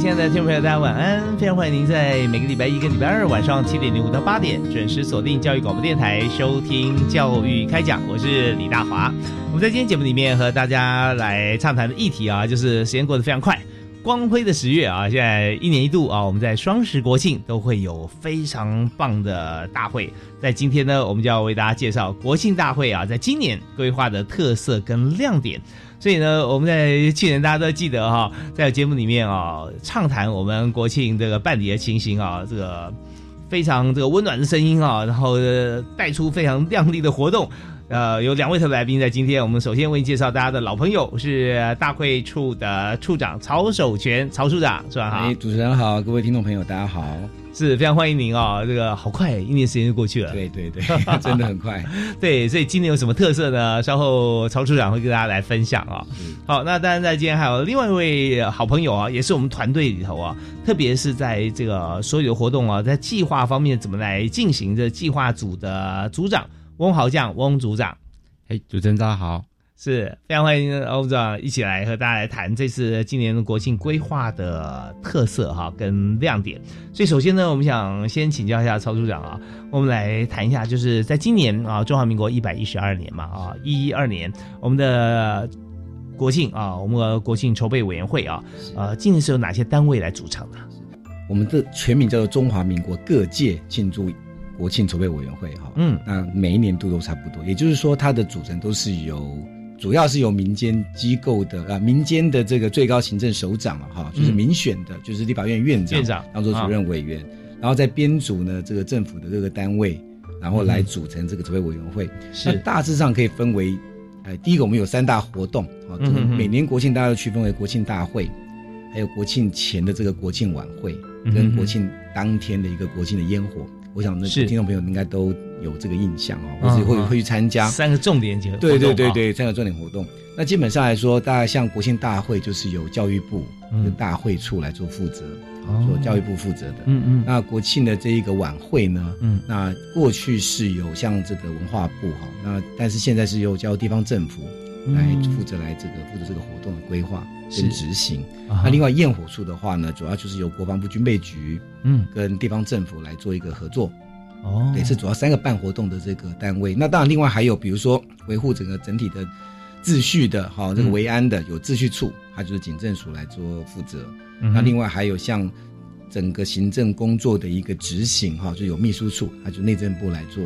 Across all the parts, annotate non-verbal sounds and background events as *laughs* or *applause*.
亲爱的听众朋友，大家晚安！非常欢迎您在每个礼拜一跟礼拜二晚上七点零五到八点准时锁定教育广播电台收听《教育开讲》，我是李大华。我们在今天节目里面和大家来畅谈的议题啊，就是时间过得非常快，光辉的十月啊，现在一年一度啊，我们在双十国庆都会有非常棒的大会。在今天呢，我们就要为大家介绍国庆大会啊，在今年规划的特色跟亮点。所以呢，我们在去年大家都记得哈，在节目里面啊，畅谈我们国庆这个办理的情形啊，这个非常这个温暖的声音啊，然后带出非常亮丽的活动。呃，有两位特别来宾在今天，我们首先为你介绍大家的老朋友是大会处的处长曹守全，曹处长，是吧好。哎，主持人好，各位听众朋友大家好，是非常欢迎您哦。这个好快，一年时间就过去了。对对对，*laughs* 真的很快。*laughs* 对，所以今年有什么特色呢？稍后曹处长会跟大家来分享啊。好，那当然在今天还有另外一位好朋友啊，也是我们团队里头啊，特别是在这个所有的活动啊，在计划方面怎么来进行这计划组的组长。翁豪将，翁组长，哎，主持人大家好，是非常欢迎欧部长一起来和大家来谈这次今年的国庆规划的特色哈跟亮点。所以首先呢，我们想先请教一下曹处长啊，我们来谈一下，就是在今年啊，中华民国一百一十二年嘛啊，一一二年我们的国庆啊，我们的国庆筹备委员会啊，呃，今年是由哪些单位来组成的？我们的全名叫做中华民国各界庆祝。国庆筹备委员会哈，嗯，那每一年度都差不多，也就是说，它的组成都是由，主要是由民间机构的啊，民间的这个最高行政首长了哈，就是民选的，就是立法院院长，院长当做主任委员，然后再编组呢这个政府的各个单位，然后来组成这个筹备委员会。是。大致上可以分为，呃，第一个我们有三大活动啊，这个每年国庆大家都区分为国庆大会，还有国庆前的这个国庆晚会，跟国庆当天的一个国庆的烟火。我想，那听众朋友应该都有这个印象哦，或者会会去参加。三个重点节对对对对，三个重点活动。那基本上来说，大概像国庆大会，就是由教育部跟大会处来做负责，做教育部负责的。嗯嗯。那国庆的这一个晚会呢，嗯，那过去是有像这个文化部哈，那但是现在是由交地方政府来负责来这个负责这个活动的规划跟执行。那另外焰火处的话呢，主要就是由国防部军备局，嗯，跟地方政府来做一个合作，哦，对，是主要三个办活动的这个单位。那当然，另外还有比如说维护整个整体的秩序的，哈，这个维安的有秩序处，它就是警政署来做负责。那另外还有像整个行政工作的一个执行，哈，就有秘书处，它就内政部来做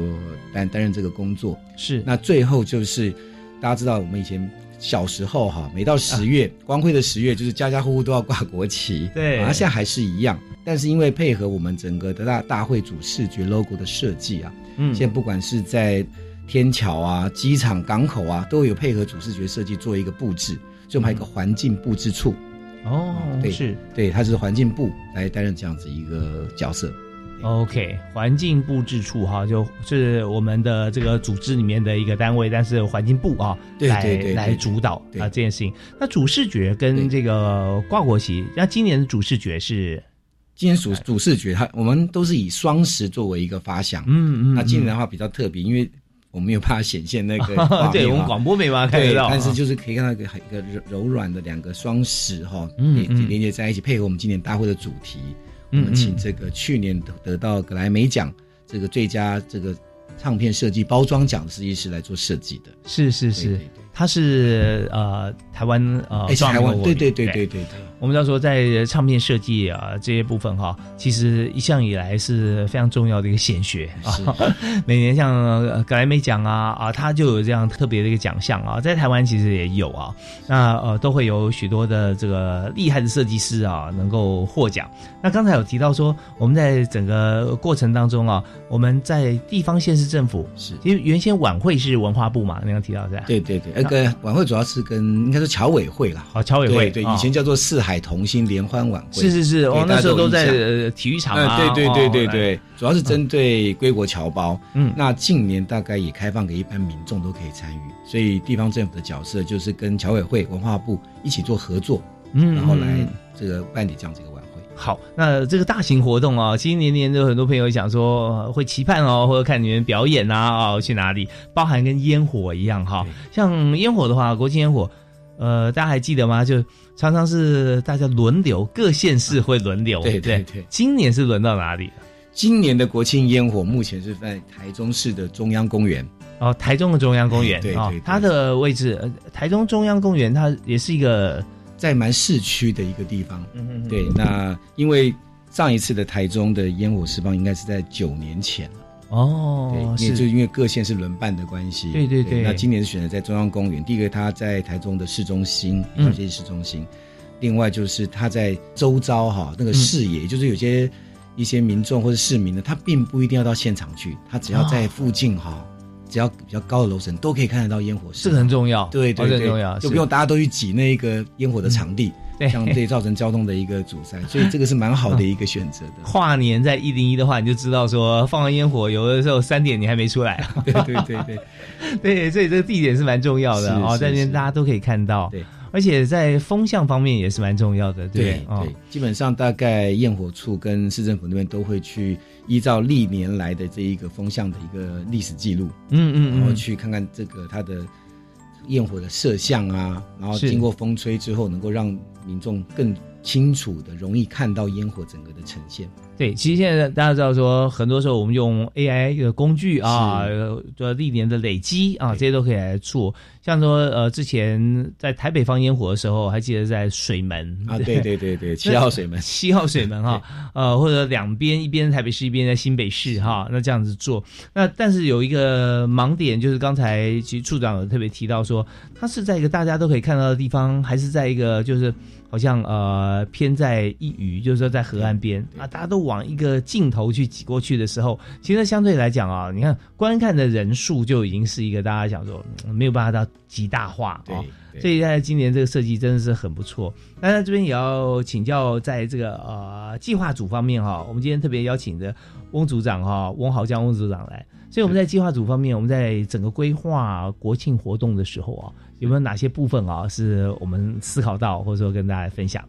担担任这个工作。是，那最后就是大家知道我们以前。小时候哈，每到十月，光辉的十月，就是家家户户都要挂国旗。对，啊，现在还是一样。但是因为配合我们整个的大大会主视觉 logo 的设计啊，嗯，现在不管是在天桥啊、机场、港口啊，都有配合主视觉设计做一个布置，所以我们还有一个环境布置处。哦，对，是，对，它是环境部来担任这样子一个角色。OK，环境布置处哈，就是我们的这个组织里面的一个单位，但是环境部啊，来来主导啊这件事情。那主视觉跟这个挂国旗，那今年的主视觉是，今年主主视觉，它我们都是以双十作为一个发想。嗯嗯。那今年的话比较特别，因为我们没有办法显现那个，*laughs* 对我们广播没办法看得到，但是就是可以看到一个很一个柔柔软的两个双十哈，连连接在一起，配合我们今年大会的主题。我们请这个去年得到格莱美奖这个最佳这个唱片设计包装奖的设计师来做设计的，是是是，他是呃台湾呃台湾对对对对对对。我们知道说在唱片设计啊这些部分哈，其实一向以来是非常重要的一个显学啊。*laughs* 每年像格莱美奖啊啊，他就有这样特别的一个奖项啊，在台湾其实也有啊。那呃都会有许多的这个厉害的设计师啊能够获奖。那刚才有提到说我们在整个过程当中啊，我们在地方县市政府是因为原先晚会是文化部嘛，刚刚提到是吧？对对对，那个晚会主要是跟应该说侨委会了，好侨委会对，以前叫做四海。同心联欢晚会是是是，哦，那时候都在体育场啊，对对对对对，主要是针对归国侨胞。嗯，那近年大概也开放给一般民众都可以参与，所以地方政府的角色就是跟侨委会、文化部一起做合作，嗯，然后来这个办理这样这个晚会。好，那这个大型活动啊，其实年年都有很多朋友想说会期盼哦，或者看你们表演啊，哦，去哪里？包含跟烟火一样哈，像烟火的话，国庆烟火。呃，大家还记得吗？就常常是大家轮流，各县市会轮流。对对对，今年是轮到哪里？今年的国庆烟火目前是在台中市的中央公园。哦，台中的中央公园。对对，它的位置，台中中央公园，它也是一个在蛮市区的一个地方。嗯哼。对，那因为上一次的台中的烟火释放，应该是在九年前了。哦，对，就因为各县是轮办的关系，对对对。那今年是选择在中央公园，第一个它在台中的市中心，而且是市中心。另外就是它在周遭哈那个视野，就是有些一些民众或者市民呢，他并不一定要到现场去，他只要在附近哈，只要比较高的楼层都可以看得到烟火，这个很重要，对对对，很重要，就不用大家都去挤那个烟火的场地。这样对造成交通的一个阻塞，所以这个是蛮好的一个选择的。*laughs* 跨年在一零一的话，你就知道说放完烟火，有的时候三点你还没出来。对对对对，*laughs* 对，所以这个地点是蛮重要的哦，在那边大家都可以看到。对，而且在风向方面也是蛮重要的。对对，基本上大概焰火处跟市政府那边都会去依照历年来的这一个风向的一个历史记录，嗯嗯，然后去看看这个它的。焰火的摄像啊，然后经过风吹之后，能够让民众更清楚的、容易看到烟火整个的呈现。对，其实现在大家知道说，很多时候我们用 AI 的工具啊，做历年的累积啊，这些都可以来做。像说呃，之前在台北放烟火的时候，还记得在水门啊，对对对对，*laughs* 七号水门，七号水门哈，呃，或者两边一边台北市，一边在新北市哈，那这样子做。那但是有一个盲点，就是刚才其实处长有特别提到说，它是在一个大家都可以看到的地方，还是在一个就是。好像呃偏在一隅，就是说在河岸边啊，大家都往一个尽头去挤过去的时候，其实相对来讲啊，你看观看的人数就已经是一个大家想说没有办法到极大化啊。所以在今年这个设计真的是很不错。那在这边也要请教，在这个呃计划组方面哈，我们今天特别邀请的翁组长哈，翁豪江翁组长来。所以我们在计划组方面，我们在整个规划国庆活动的时候啊。有没有哪些部分啊，是我们思考到，或者说跟大家分享？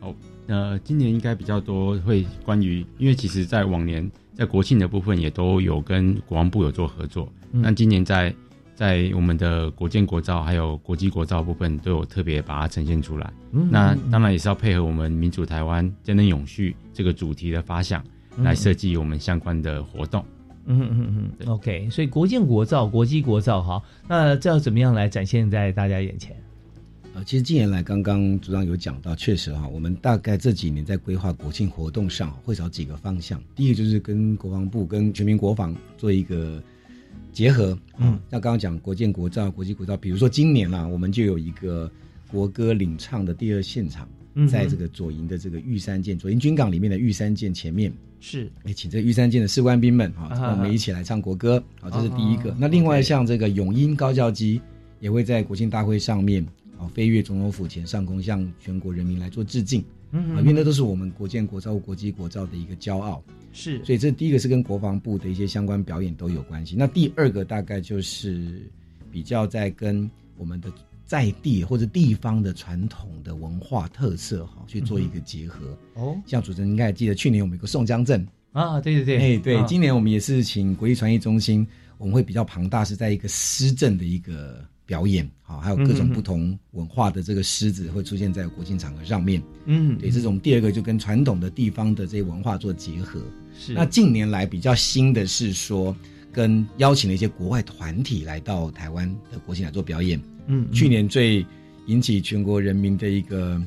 哦，呃，今年应该比较多会关于，因为其实在往年在国庆的部分也都有跟国防部有做合作，那今年在在我们的国建国造还有国际国造部分都有特别把它呈现出来。那当然也是要配合我们民主台湾真能永续这个主题的发想来设计我们相关的活动。嗯嗯嗯嗯，OK，所以国建国造、国际国造哈，那这要怎么样来展现在大家眼前？呃，其实近年来，刚刚组长有讲到，确实哈，我们大概这几年在规划国庆活动上会找几个方向。第一个就是跟国防部、跟全民国防做一个结合。嗯，那刚刚讲国建国造、国际国造，比如说今年啊，我们就有一个国歌领唱的第二现场。在这个左营的这个玉山舰，左营军港里面的玉山舰前面，是哎，请这玉山舰的士官兵们啊，我们一起来唱国歌，好，这是第一个。那另外像这个永音高教机也会在国庆大会上面啊，飞越总统府前上空，向全国人民来做致敬。嗯，因为那都是我们国建国造、国际国造的一个骄傲。是，所以这第一个是跟国防部的一些相关表演都有关系。那第二个大概就是比较在跟我们的。在地或者地方的传统的文化特色，哈，去做一个结合。哦，像主持人应该还记得，去年我们有个宋江镇啊，对对对，哎对，今年我们也是请国际传艺中心，我们会比较庞大，是在一个诗镇的一个表演，好，还有各种不同文化的这个狮子会出现在国庆场合上面。嗯，对，这种第二个就跟传统的地方的这些文化做结合。是，那近年来比较新的是说。跟邀请了一些国外团体来到台湾的国庆来做表演。嗯，去年最引起全国人民的一个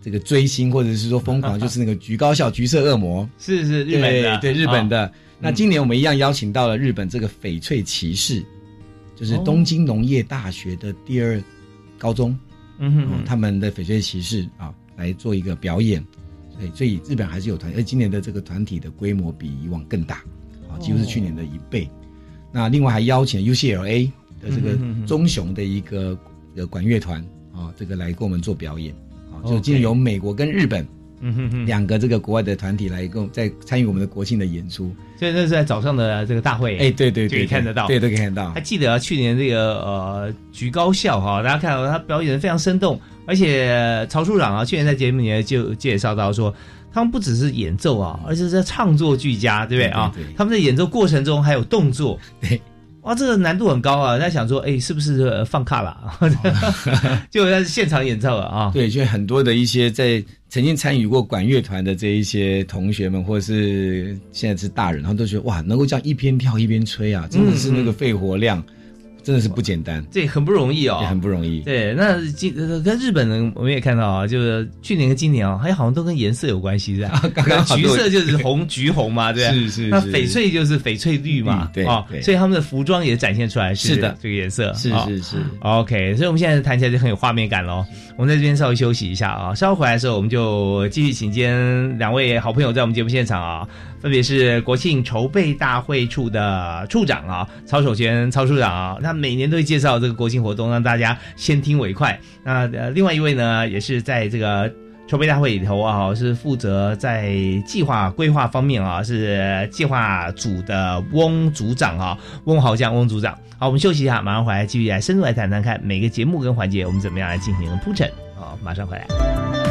这个追星或者是说疯狂，*laughs* 就是那个橘高校橘色恶魔，是是日本的，对日本的。那今年我们一样邀请到了日本这个翡翠骑士，就是东京农业大学的第二高中，嗯哼，他们的翡翠骑士啊来做一个表演。对，所以日本还是有团，而今年的这个团体的规模比以往更大，啊，几乎是去年的一倍。那另外还邀请 UCLA 的这个棕熊的一个呃管乐团啊，这个来给我们做表演啊，就今年有美国跟日本，嗯哼哼，两个这个国外的团体来跟在参与我们的国庆的演出。所以那是在早上的这个大会，哎，对对，可以看得到，对，都可以看到。还记得去年这个呃橘高校哈，大家看到他表演的非常生动，而且曹处长啊，去年在节目里面就介绍到说。他们不只是演奏啊，而且在唱作俱佳，对不对啊？他们在演奏过程中还有动作，对，*laughs* 哇，这个难度很高啊！在想说，哎，是不是放卡了？*laughs* 就在现场演奏了啊？对，就很多的一些在曾经参与过管乐团的这一些同学们，或者是现在是大人，他们都觉得哇，能够这样一边跳一边吹啊，真的是那个肺活量。真的是不简单，这很不容易哦，也很不容易。对，那今跟日本人，我们也看到啊，就是去年跟今年啊，还好像都跟颜色有关系，是吧？*laughs* 刚刚橘色就是红橘红嘛，对是是。那翡翠就是翡翠绿嘛，对啊，所以他们的服装也展现出来是的这个颜色，是是是。OK，所以我们现在谈起来就很有画面感喽。我们在这边稍微休息一下啊，稍后回来的时候，我们就继续请今天两位好朋友在我们节目现场啊。分别是国庆筹备大会处的处长啊，曹守全曹处长啊，他每年都会介绍这个国庆活动，让大家先听为快。那呃，另外一位呢，也是在这个筹备大会里头啊，是负责在计划规划方面啊，是计划组的翁组长啊，翁豪将翁组长。好，我们休息一下，马上回来继续来深入来谈谈看每个节目跟环节我们怎么样来进行铺陈啊，马上回来。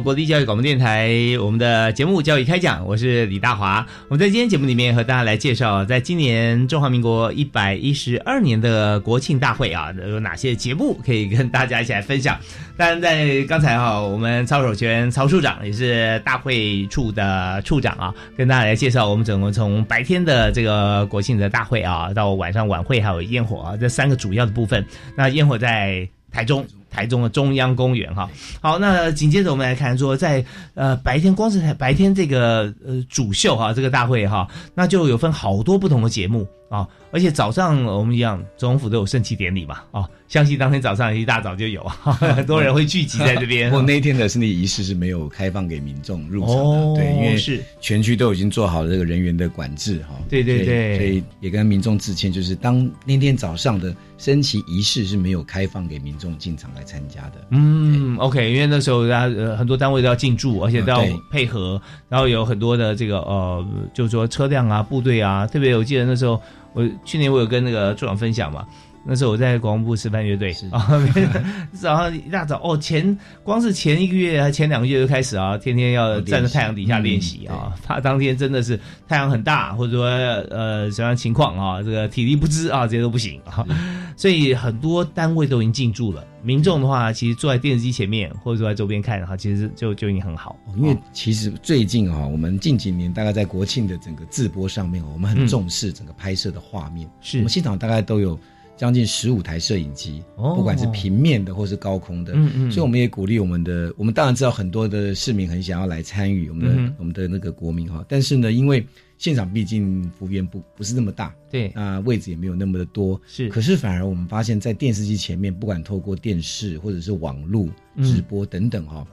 国立教育广播电台，我们的节目教育开讲，我是李大华。我们在今天节目里面和大家来介绍，在今年中华民国一百一十二年的国庆大会啊，有哪些节目可以跟大家一起来分享？当然，在刚才哈，我们曹守全曹处长也是大会处的处长啊，跟大家来介绍我们整个从白天的这个国庆的大会啊，到晚上晚会还有烟火啊，这三个主要的部分。那烟火在台中。台中的中央公园哈，好，那紧接着我们来看说，在呃白天光是白天这个呃主秀哈，这个大会哈，那就有分好多不同的节目啊，而且早上我们一样总统府都有升旗典礼嘛哦。相信当天早上一大早就有，*laughs* 很多人会聚集在这边。*laughs* 不过那天的升旗仪式是没有开放给民众入场的，对，因为是全区都已经做好了这个人员的管制哈。对对对，所以也跟民众致歉，就是当那天早上的升旗仪式是没有开放给民众进场来参加的。嗯，OK，因为那时候大家呃很多单位都要进驻，而且都要配合，然后有很多的这个呃，就是说车辆啊、部队啊，特别我记得那时候我去年我有跟那个处长分享嘛。那时候我在广播部示范乐队啊，早上一大早哦，前光是前一个月还前两个月就开始啊，天天要站在太阳底下练习啊，怕当天真的是太阳很大，或者说呃什么样情况啊，这个体力不支啊，这些都不行啊，*laughs* 所以很多单位都已经进驻了。民众的话，其实坐在电视机前面或者坐在周边看哈，其实就就已经很好。因为其实最近啊，我们近几年大概在国庆的整个直播上面，我们很重视整个拍摄的画面。是我们现场大概都有。将近十五台摄影机，不管是平面的或是高空的，嗯嗯，所以我们也鼓励我们的，我们当然知道很多的市民很想要来参与我们的我们的那个国民哈，但是呢，因为现场毕竟幅员不不是那么大，对，啊，位置也没有那么的多，是，可是反而我们发现，在电视机前面，不管透过电视或者是网络直播等等哈，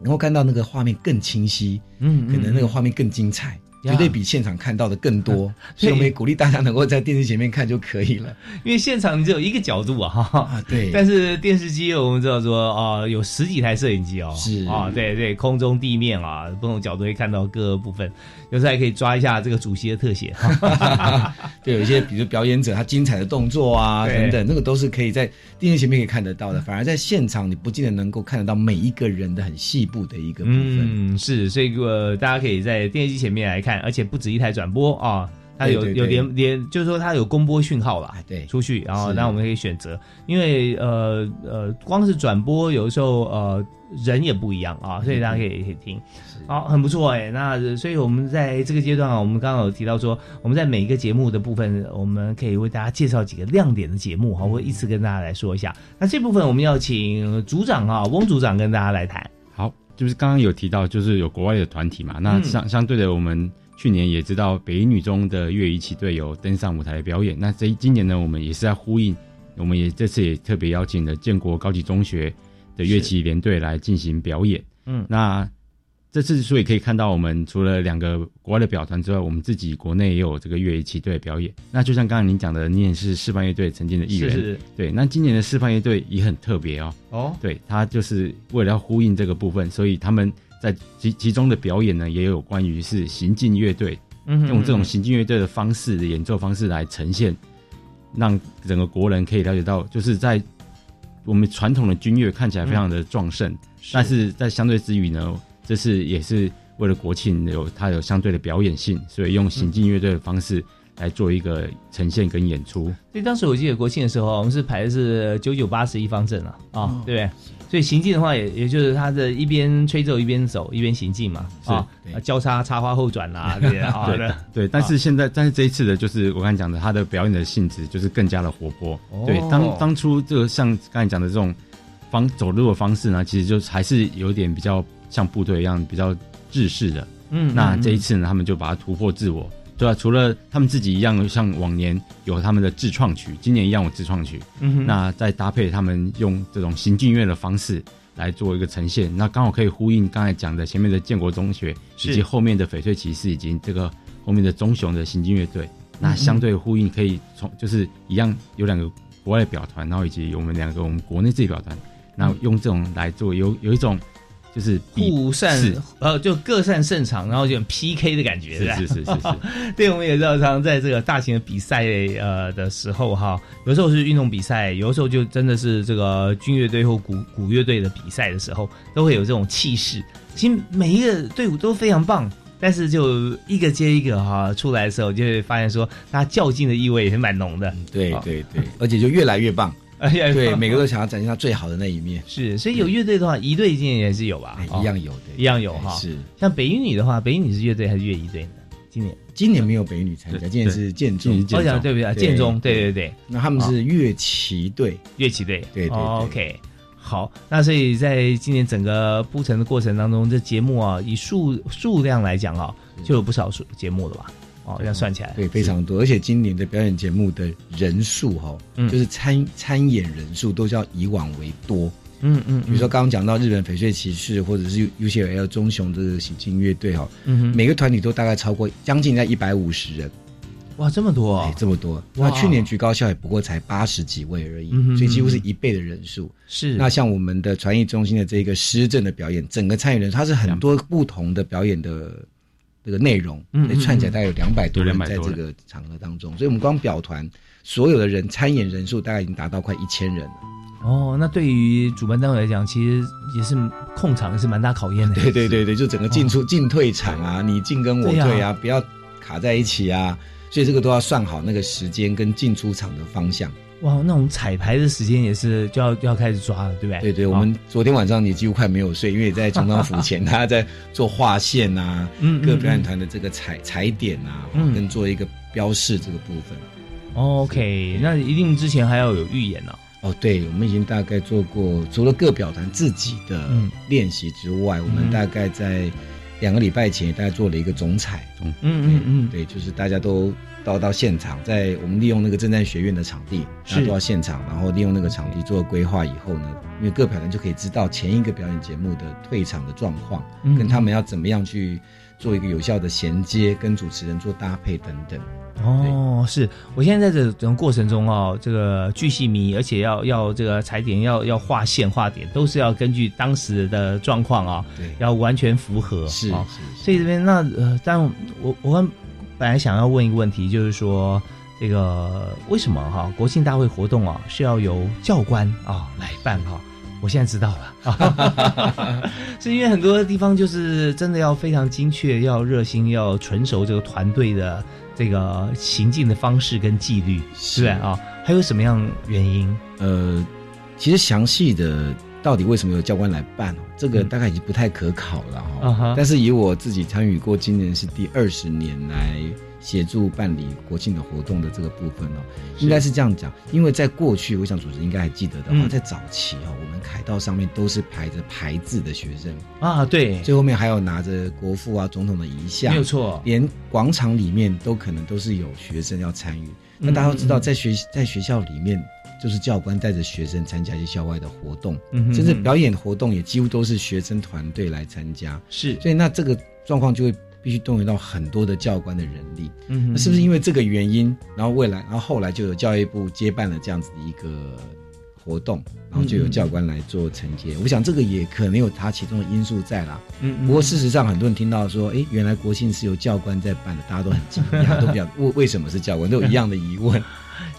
能够看到那个画面更清晰，嗯，可能那个画面更精彩。绝对比现场看到的更多，所以我们也鼓励大家能够在电视前面看就可以了。因为现场只有一个角度啊，哈，对。但是电视机我们知道说啊，有十几台摄影机哦，是啊，对对，空中地面啊，不同角度会看到各个部分，有时候还可以抓一下这个主席的特写。*laughs* 对，有一些比如表演者他精彩的动作啊等等，那个都是可以在电视前面可以看得到的。反而在现场你不见得能够看得到每一个人的很细部的一个部分。嗯，是，所以呃大家可以在电视机前面来看。而且不止一台转播啊，它有有连连，就是说它有公播讯号了，对，出去，然后那我们可以选择，因为呃呃，光是转播有的时候呃人也不一样啊，所以大家可以可以听，好，很不错哎。那所以我们在这个阶段啊，我们刚刚有提到说，我们在每一个节目的部分，我们可以为大家介绍几个亮点的节目哈，我会依次跟大家来说一下。那这部分我们要请组长啊，翁组长跟大家来谈。好，就是刚刚有提到，就是有国外的团体嘛，那相相对的我们。去年也知道北一女中的乐仪旗队有登上舞台表演，那这今年呢，我们也是在呼应，我们也这次也特别邀请了建国高级中学的乐器联队来进行表演。嗯，那这次所以可以看到，我们除了两个国外的表团之外，我们自己国内也有这个乐仪旗队表演。那就像刚刚您讲的，你也是示范乐队曾经的艺人，对。那今年的示范乐队也很特别哦。哦，对，他就是为了要呼应这个部分，所以他们。在其其中的表演呢，也有关于是行进乐队，用这种行进乐队的方式的演奏方式来呈现，让整个国人可以了解到，就是在我们传统的军乐看起来非常的壮盛，但是在相对之余呢，这是也是为了国庆有它有相对的表演性，所以用行进乐队的方式来做一个呈现跟演出。所以当时我记得国庆的时候，我们是排的是九九八十一方阵啊，啊，对不对？所以行进的话，也也就是他的一边吹奏一边走，一边行进嘛，啊，交叉插花后转 *laughs* 啦，对对对。但是现在，但是这一次的，就是我刚才讲的，他的表演的性质就是更加的活泼。对，当当初这个像刚才讲的这种方走路的方式呢，其实就还是有点比较像部队一样，比较制式的。嗯，那这一次呢，他们就把它突破自我。对啊，除了他们自己一样，像往年有他们的自创曲，今年一样有自创曲。嗯哼，那再搭配他们用这种行进乐的方式来做一个呈现，那刚好可以呼应刚才讲的前面的建国中学，以及后面的翡翠骑士，以及这个后面的棕熊的行进乐队。那相对呼应，可以从就是一样有两个国外表团，然后以及我们两个我们国内自己表团，那用这种来做，有有一种。就是互善，呃，就各擅擅长，然后就 PK 的感觉，是是是是。*laughs* 对，我们也知道，常在这个大型的比赛呃的时候哈，有时候是运动比赛，有的时候就真的是这个军乐队或鼓鼓乐队的比赛的时候，都会有这种气势。其实每一个队伍都非常棒，但是就一个接一个哈出来的时候，就会发现说，他较劲的意味也是蛮浓的。对对对，而且就越来越棒。对，*laughs* 每个都想要展现他最好的那一面。是，所以有乐队的话，一队今年也是有吧？一样有的，一样有哈。是，像北一女的话，北一女是乐队还是乐一队呢？今年今年没有北一女参加，今年是建中。我讲对不对？建中，对对对。那他们是乐旗队，乐旗队。对对。OK，好。那所以在今年整个铺陈的过程当中，这节目啊，以数数量来讲啊，就有不少数节目了吧？哦，要算起来，对，非常多，而且今年的表演节目的人数哈，就是参参演人数都较以往为多。嗯嗯，比如说刚刚讲到日本翡翠骑士或者是 UCL 中雄的喜庆乐队哈，嗯每个团体都大概超过将近在一百五十人。哇，这么多，哎，这么多。那去年局高校也不过才八十几位而已，所以几乎是一倍的人数。是。那像我们的传艺中心的这个施政的表演，整个参与人数它是很多不同的表演的。这个内容，嗯，串起来大概有两百多人在这个场合当中，所以我们光表团所有的人参演人数大概已经达到快一千人了。哦，那对于主办单位来讲，其实也是控场是蛮大考验的。对对对对，就整个进出进退场啊，你进跟我退啊，不要卡在一起啊，所以这个都要算好那个时间跟进出场的方向。哇，那种彩排的时间也是就要就要开始抓了，对不对？对对，我们昨天晚上你几乎快没有睡，因为在中央府前，*laughs* 他在做划线啊，各表演团的这个踩踩点啊，跟做一个标示这个部分。OK，那一定之前还要有预演呢。哦，对，我们已经大概做过，除了各表团自己的练习之外，我们大概在两个礼拜前大概做了一个总彩。嗯嗯嗯，对，就是大家都到到现场，在我们利用那个正战学院的场地，然后到现场，然后利用那个场地做规划以后呢，因为各表人就可以知道前一个表演节目的退场的状况，跟他们要怎么样去做一个有效的衔接，跟主持人做搭配等等。哦，是我现在在这整个过程中哦，这个巨细迷，而且要要这个踩点，要要画线画点，都是要根据当时的状况啊，对，要完全符合是是。所以这边那呃，但我我本来想要问一个问题，就是说这个为什么哈国庆大会活动啊是要由教官啊来办哈？我现在知道了，*laughs* 是因为很多地方就是真的要非常精确，要热心，要纯熟这个团队的。这个行进的方式跟纪律，是啊，还有什么样原因？呃，其实详细的到底为什么有教官来办，这个大概已经不太可考了哈。但是以我自己参与过，今年是第二十年来。协助办理国庆的活动的这个部分哦，应该是这样讲，因为在过去，我想主持人应该还记得的话，在早期哦，我们凯道上面都是排着排字的学生。啊，对，最后面还有拿着国父啊、总统的遗像，没有错，连广场里面都可能都是有学生要参与。那大家都知道，在学在学校里面，就是教官带着学生参加一些校外的活动，甚至表演活动也几乎都是学生团队来参加，是，所以那这个状况就会。必须动用到很多的教官的人力，嗯，那是不是因为这个原因，然后未来，然后后来就有教育部接办了这样子的一个活动，然后就有教官来做承接。我想这个也可能有他其中的因素在啦。嗯，不过事实上，很多人听到说，哎，原来国庆是由教官在办的，大家都很惊讶，都比较 *laughs* 为为什么是教官，都有一样的疑问。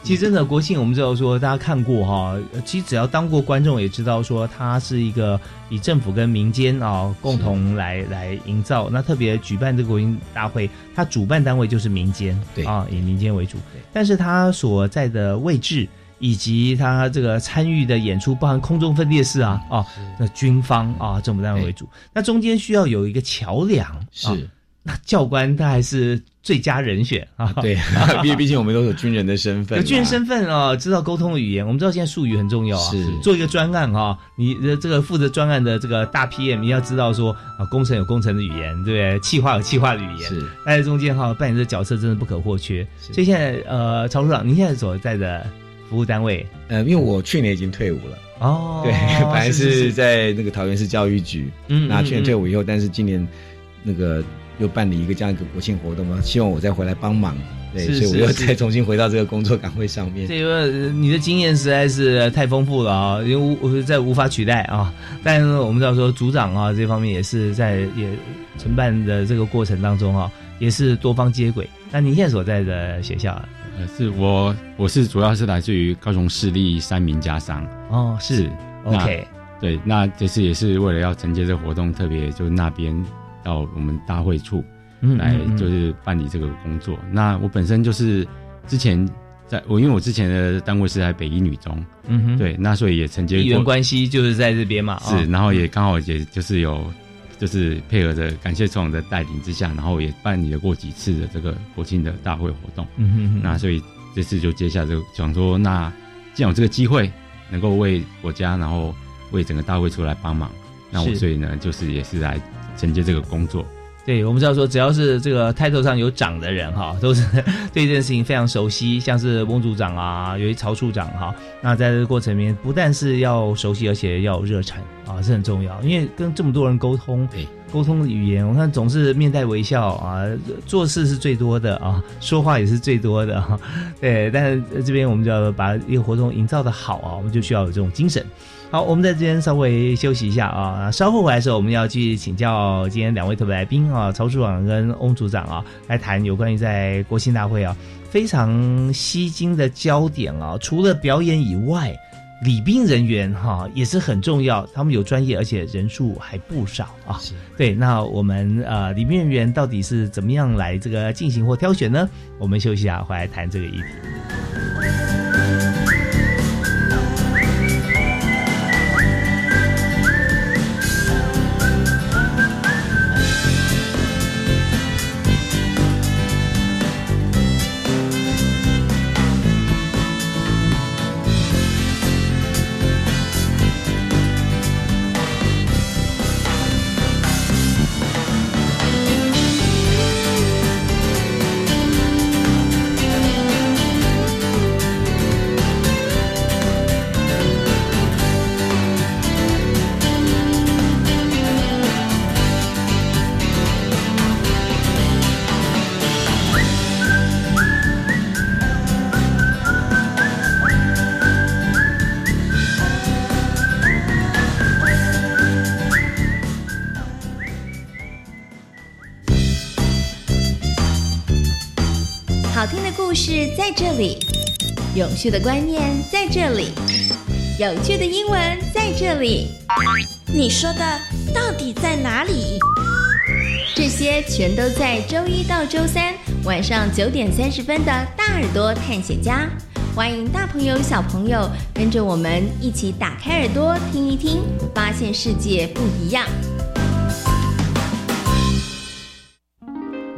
其实真的国庆，我们知道说大家看过哈，其实只要当过观众也知道说，它是一个以政府跟民间啊共同来来营造。那特别举办这个国庆大会，它主办单位就是民间，对啊，以民间为主。但是它所在的位置以及它这个参与的演出，包含空中分列式啊啊，那军方啊政府单位为主，那中间需要有一个桥梁是。那教官他还是最佳人选啊！对，*laughs* 因为毕竟我们都有军人的身份，有军人身份啊，知道沟通的语言。我们知道现在术语很重要啊。是做一个专案哈，你的这个负责专案的这个大 PM，你要知道说啊，工程有工程的语言，对不对？企划有企划的语言。是在中间哈，扮演这角色真的不可或缺。所以现在呃，曹处长，您现在所在的服务单位，呃，因为我去年已经退伍了哦，对，本来是在那个桃园市教育局，嗯，那去年退伍以后，但是今年那个。又办理一个这样一个国庆活动嘛，希望我再回来帮忙，对，所以我又再重新回到这个工作岗位上面。这个你的经验实在是太丰富了啊，因为无在无法取代啊。但是我们知道说组长啊这方面也是在也承办的这个过程当中啊，也是多方接轨。那您现在所在的学校，呃，是我我是主要是来自于高雄市立三民家商哦，是 OK，对，那这次也是为了要承接这个活动，特别就是那边。到我们大会处来，就是办理这个工作。那我本身就是之前在我，因为我之前的单位是在北一女中，嗯哼，对，那所以也承接。议员关系就是在这边嘛，是，然后也刚好也就是有，就是配合着感谢总统的带领之下，然后也办理了过几次的这个国庆的大会活动。嗯哼，那所以这次就接下就想说，那既然有这个机会，能够为国家，然后为整个大会出来帮忙，那我所以呢，就是也是来。承接这个工作，对我们知道说，只要是这个 title 上有长的人哈，都是对这件事情非常熟悉。像是翁组长啊，有一曹处长哈，那在这个过程里面，不但是要熟悉，而且要有热忱啊，是很重要。因为跟这么多人沟通，对沟通的语言，我看总是面带微笑啊，做事是最多的啊，说话也是最多的哈。对，但是这边我们就要把一个活动营造的好啊，我们就需要有这种精神。好，我们在这边稍微休息一下啊，稍后回来的时候，我们要继续请教今天两位特别来宾啊，曹处长跟翁组长啊，来谈有关于在国庆大会啊非常吸睛的焦点啊，除了表演以外，礼宾人员哈也是很重要，他们有专业，而且人数还不少啊。对，那我们呃礼宾人员到底是怎么样来这个进行或挑选呢？我们休息一下，回来谈这个议题。趣的观念在这里，有趣的英文在这里。你说的到底在哪里？这些全都在周一到周三晚上九点三十分的《大耳朵探险家》，欢迎大朋友小朋友跟着我们一起打开耳朵听一听，发现世界不一样。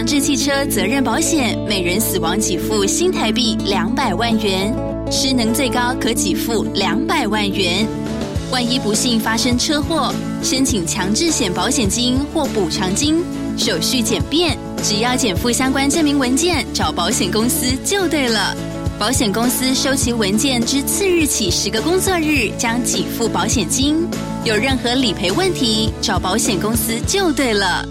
强制汽车责任保险，每人死亡给付新台币两百万元，失能最高可给付两百万元。万一不幸发生车祸，申请强制险保险金或补偿金，手续简便，只要减负相关证明文件，找保险公司就对了。保险公司收齐文件之次日起十个工作日将给付保险金。有任何理赔问题，找保险公司就对了。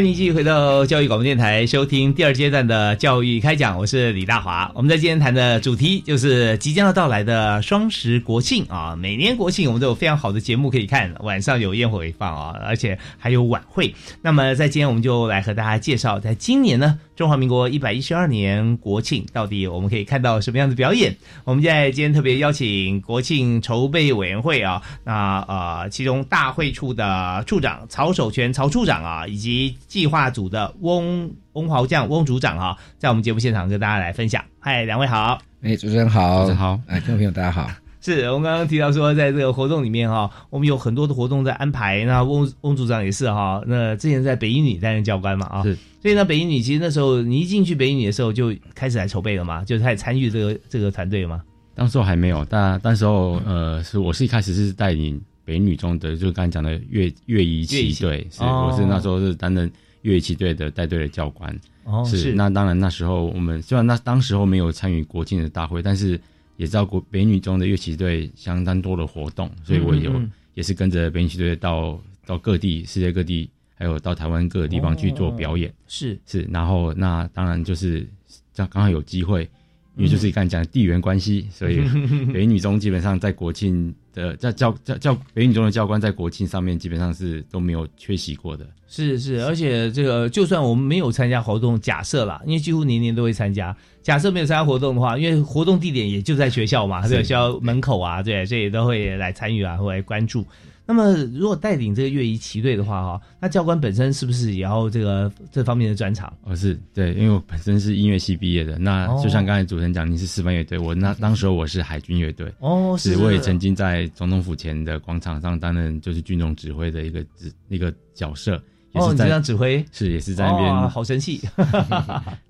欢迎继续回到教育广播电台，收听第二阶段的教育开讲，我是李大华。我们在今天谈的主题就是即将要到来的双十国庆啊！每年国庆我们都有非常好的节目可以看，晚上有烟火放啊，而且还有晚会。那么在今天我们就来和大家介绍，在今年呢。中华民国一百一十二年国庆，到底我们可以看到什么样的表演？我们在今天特别邀请国庆筹备委员会啊，那呃，其中大会处的处长曹守全曹处长啊，以及计划组的翁翁豪将翁组长啊，在我们节目现场跟大家来分享。嗨，两位好！哎，主持人好，主持人好！哎，听众朋友大家好。是我们刚刚提到说，在这个活动里面哈，我们有很多的活动在安排。那翁翁组长也是哈，那之前在北英女担任教官嘛啊，是。所以呢，北英女其实那时候你一进去北英女的时候就开始来筹备了嘛，就开始参与这个这个团队嘛。当时候还没有，但那时候呃，是我是一开始是带领北一女中的，就是刚才讲的乐乐仪旗队，是我是那时候是担任乐仪旗队的带队的教官。哦，是。那当然那时候我们虽然那当时候没有参与国庆的大会，但是。也知道国北女中的乐器队相当多的活动，所以我有也是跟着北女队到到各地世界各地，还有到台湾各个地方去做表演。是是，然后那当然就是这样刚好有机会，因为就是刚才讲地缘关系，所以 *laughs* 北女中基本上在国庆的在教教教北影中的教官在国庆上面基本上是都没有缺席过的。是是，而且这个就算我们没有参加活动，假设啦，因为几乎年年都会参加。假设没有参加活动的话，因为活动地点也就在学校嘛，对学校门口啊，对，所以都会来参与啊，会来关注。那么，如果带领这个乐仪旗队的话，哈，那教官本身是不是也要这个这方面的专长？哦，是对，因为我本身是音乐系毕业的。那就像刚才主持人讲，你是示范乐队，我那当时候我是海军乐队。哦，是，我也曾经在总统府前的广场上担任就是军种指挥的一个指一个角色。哦，你这样指挥是也是在那边，好神气！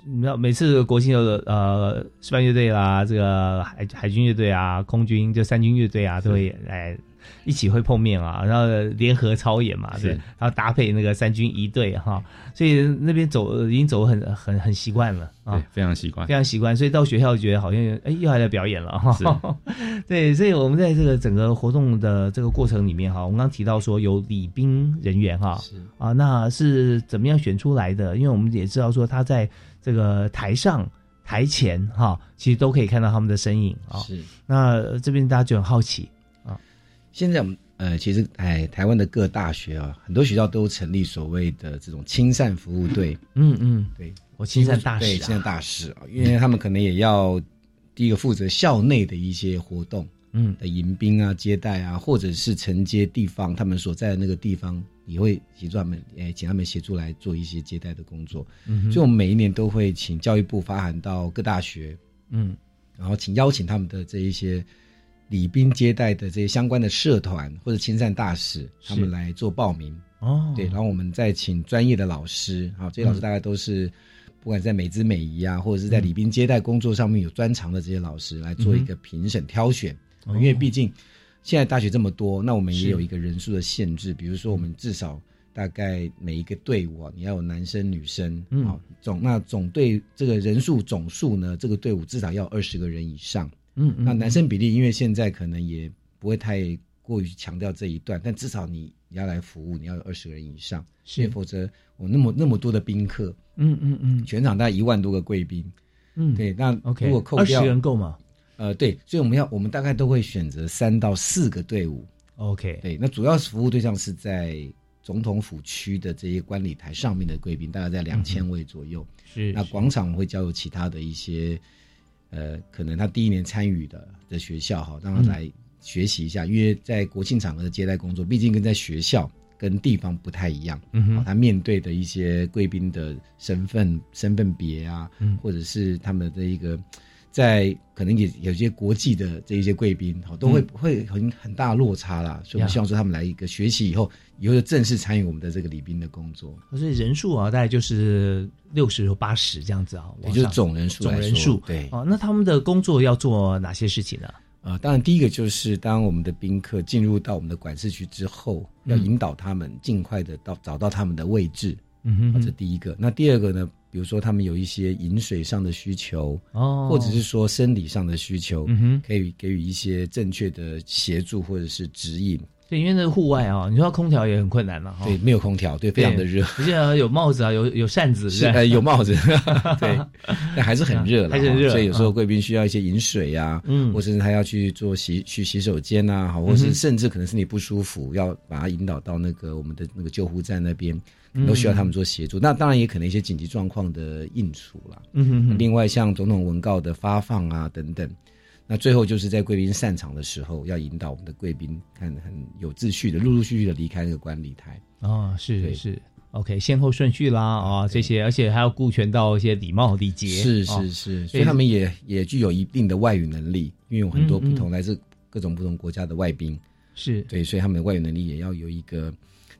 你知道每次国庆有呃示范乐队啦，这个海海军乐队啊，空军就三军乐队啊，都会来。一起会碰面啊，然后联合操演嘛，对，然后搭配那个三军一队哈，所以那边走已经走很很很习惯了啊，非常习惯，非常习惯，所以到学校觉得好像哎又还在表演了哈，*laughs* 对，所以我们在这个整个活动的这个过程里面哈，我们刚提到说有礼宾人员哈，是。啊，那是怎么样选出来的？因为我们也知道说他在这个台上台前哈，其实都可以看到他们的身影啊，是，那这边大家就很好奇。现在我们呃，其实哎，台湾的各大学啊，很多学校都成立所谓的这种亲善服务队。嗯嗯，对，我亲善大使，对，亲善大使啊，因为他们可能也要第一个负责校内的一些活动，嗯，的迎宾啊、接待啊，或者是承接地方他们所在的那个地方，也会协助他们，哎，请他们协助来做一些接待的工作。嗯，所以我们每一年都会请教育部发函到各大学，嗯，然后请邀请他们的这一些。礼宾接待的这些相关的社团或者亲善大使，他们来做报名哦。对，然后我们再请专业的老师，好，这些老师大概都是不管在美姿美仪啊，或者是在礼宾接待工作上面有专长的这些老师来做一个评审挑选。因为毕竟现在大学这么多，那我们也有一个人数的限制，比如说我们至少大概每一个队伍啊，你要有男生女生，嗯，总那总队这个人数总数呢，这个队伍至少要二十个人以上。嗯，那男生比例，因为现在可能也不会太过于强调这一段，但至少你你要来服务，你要有二十个人以上，是，否则我那么那么多的宾客，嗯嗯嗯，全场大概一万多个贵宾，嗯，对，那 OK，如果扣掉二十人够吗？呃，对，所以我们要我们大概都会选择三到四个队伍，OK，对，那主要是服务对象是在总统府区的这些观礼台上面的贵宾，大概在两千位左右，是，那广场会交由其他的一些。呃，可能他第一年参与的的学校哈，让他来学习一下，因为在国庆场合的接待工作，毕竟跟在学校跟地方不太一样。嗯哼，他面对的一些贵宾的身份、身份别啊，或者是他们的一个。在可能也有些国际的这一些贵宾，哈，都会会很很大落差啦。所以我们希望说他们来一个学习以后，以后就正式参与我们的这个礼宾的工作。所以人数啊，大概就是六十或八十这样子啊，也就是总人数。总人数对哦，那他们的工作要做哪些事情呢？啊，当然第一个就是当我们的宾客进入到我们的管事区之后，要引导他们尽快的到找到他们的位置。嗯哼，这第一个。那第二个呢？比如说，他们有一些饮水上的需求，哦，或者是说生理上的需求，嗯哼，可以给予一些正确的协助或者是指引。对，因为那户外啊，你说空调也很困难了哈。对，没有空调，对，非常的热。而且有帽子啊，有有扇子，是呃有帽子，*laughs* 对，但还是很热 *laughs* 还是热。所以有时候贵宾需要一些饮水啊，嗯，或者是他要去做洗去洗手间呐，好，或是甚至可能是你不舒服，要把他引导到那个我们的那个救护站那边。都需要他们做协助，那当然也可能一些紧急状况的应处了。嗯哼，另外像总统文告的发放啊等等，那最后就是在贵宾散场的时候，要引导我们的贵宾看很有秩序的，陆陆续续的离开那个观礼台。哦，是是，OK，先后顺序啦啊这些，而且还要顾全到一些礼貌礼节。是是是，所以他们也也具有一定的外语能力，因为有很多不同来自各种不同国家的外宾。是对，所以他们的外语能力也要有一个。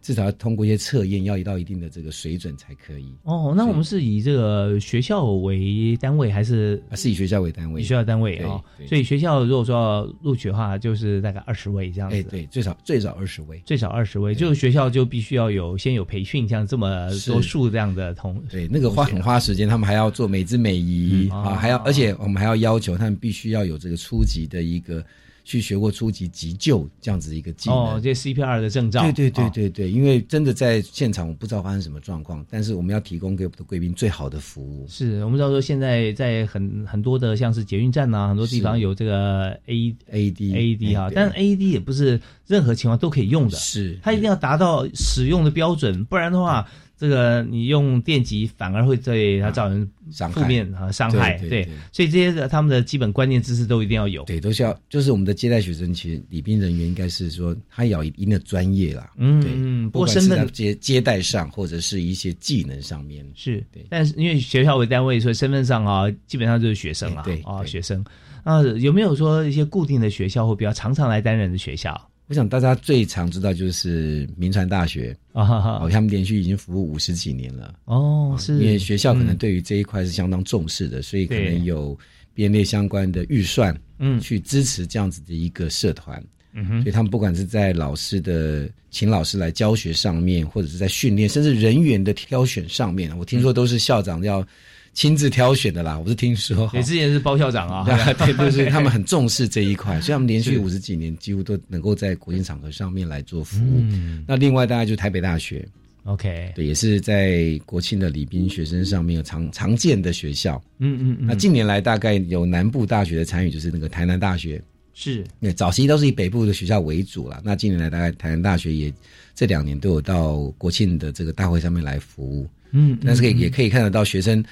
至少要通过一些测验，要到一定的这个水准才可以。哦，那我们是以这个学校为单位，还是是以学校为单位？以学校单位啊，所以学校如果说要录取的话，就是大概二十位这样子。哎，对，最少最少二十位，最少二十位，就是学校就必须要有先有培训，像这么多数这样的同。对，那个花很花时间，他们还要做美姿美仪啊，还要，而且我们还要要求他们必须要有这个初级的一个。去学过初级急救这样子一个技能，哦，这 CPR 的证照，对对对对对，因为真的在现场，我不知道发生什么状况，但是我们要提供给我们的贵宾最好的服务。是我们知道说，现在在很很多的像是捷运站呐，很多地方有这个 A A D A D 哈，但是 A D 也不是任何情况都可以用的，是。它一定要达到使用的标准，不然的话。这个你用电极反而会对它造成负面啊伤害，对，所以这些他们的基本观念知识都一定要有，对，都是要，就是我们的接待学生，其实礼宾人员应该是说他要一定的专业啦，嗯，对，不过身份接接待上或者是一些技能上面。是，对，但是因为学校为单位，所以身份上啊，基本上就是学生啊，对啊，学生。啊，有没有说一些固定的学校或比较常常来担任的学校？我想大家最常知道就是民传大学啊，哦，他们连续已经服务五十几年了。哦，是。因为学校可能对于这一块是相当重视的，所以可能有编列相关的预算，嗯，去支持这样子的一个社团，嗯哼，所以他们不管是在老师的请老师来教学上面，或者是在训练，甚至人员的挑选上面，我听说都是校长要。亲自挑选的啦，我是听说。你之前是包校长啊？*laughs* 对，就是他们很重视这一块，所以他们连续五十几年几乎都能够在国庆场合上面来做服务。那另外，大概就是台北大学，OK，对，也是在国庆的礼宾学生上面有常常见的学校。嗯嗯嗯。那近年来大概有南部大学的参与，就是那个台南大学是，那，早期都是以北部的学校为主了。那近年来，大概台南大学也这两年都有到国庆的这个大会上面来服务。嗯，但是可以也可以看得到学生，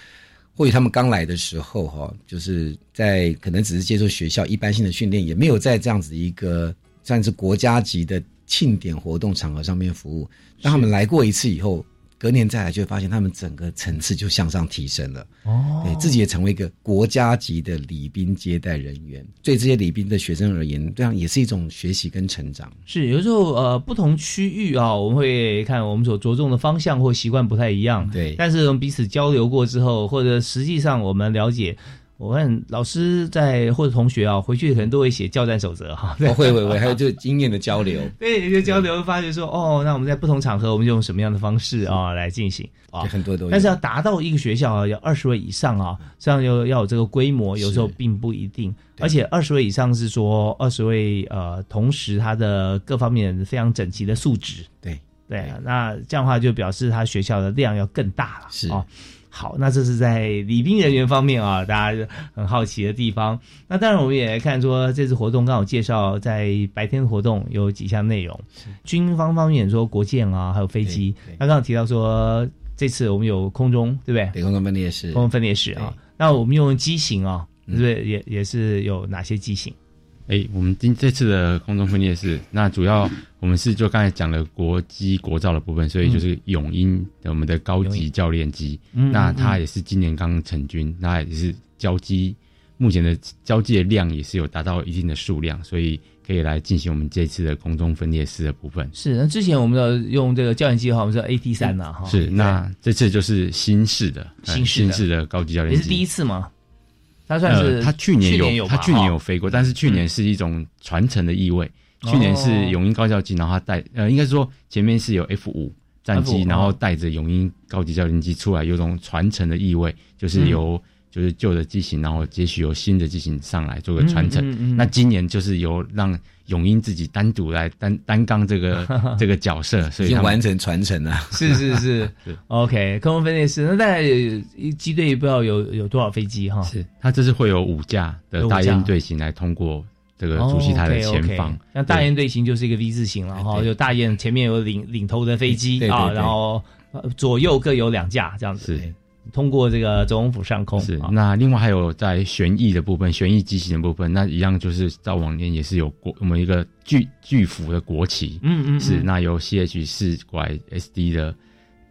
或许他们刚来的时候哈，就是在可能只是接受学校一般性的训练，也没有在这样子一个算是国家级的庆典活动场合上面服务。当他们来过一次以后。隔年再来，就会发现他们整个层次就向上提升了。哦，对自己也成为一个国家级的礼宾接待人员。对这些礼宾的学生而言，这样也是一种学习跟成长。是有时候呃，不同区域啊，我们会看我们所着重的方向或习惯不太一样。对，但是我们彼此交流过之后，或者实际上我们了解。我看老师在或者同学啊，回去可能都会写教战守则哈。会会会，还有就是经验的交流。*laughs* 对，就交流发觉说，哦，那我们在不同场合，我们用什么样的方式啊来进行啊？很多都。但是要达到一个学校啊，要二十位以上啊，这样要要有这个规模，有时候并不一定。而且二十位以上是说二十位呃，同时他的各方面非常整齐的素质。对对，那这样的话就表示他学校的量要更大了。是啊。好，那这是在礼宾人员方面啊，大家很好奇的地方。那当然，我们也看说这次活动刚好介绍在白天的活动有几项内容。军方方面说国舰啊，还有飞机。那刚刚提到说这次我们有空中，对不对？对，空中分列式，空中分列式啊。那我们用机型啊，对不对？也也是有哪些机型？哎，我们今这次的空中分列式，那主要我们是就刚才讲了国机国造的部分，所以就是永鹰的我们的高级教练机，那它也是今年刚成军，那也是交机，目前的交机的量也是有达到一定的数量，所以可以来进行我们这次的空中分列式的部分。是，那之前我们的用这个教练机的话，我们是 A T 三呐，哈。是，那这次就是新式的新式的高级教练机，也是第一次吗？他算是他去年有他去年有飞过，但是去年是一种传承的意味。去年是永鹰高教机，然后他带呃，应该说前面是有 F 五战机，然后带着永鹰高级教练机出来，有种传承的意味，就是由就是旧的机型，然后接续由新的机型上来做个传承。那今年就是由让永英自己单独来担担纲这个 *laughs* 这个角色，所以已经完成传承了。是是是，OK，空中分列式，那大概机队不知道有有多少飞机哈？是，它这是会有五架的大雁队形来通过。这个主席台的前方，像大雁队形就是一个 V 字形了哈，就大雁前面有领领头的飞机啊，然后左右各有两架这样子，通过这个总统府上空。是，那另外还有在旋翼的部分，旋翼机型的部分，那一样就是到往年也是有国我们一个巨巨幅的国旗，嗯嗯，是那由 CH 四拐 SD 的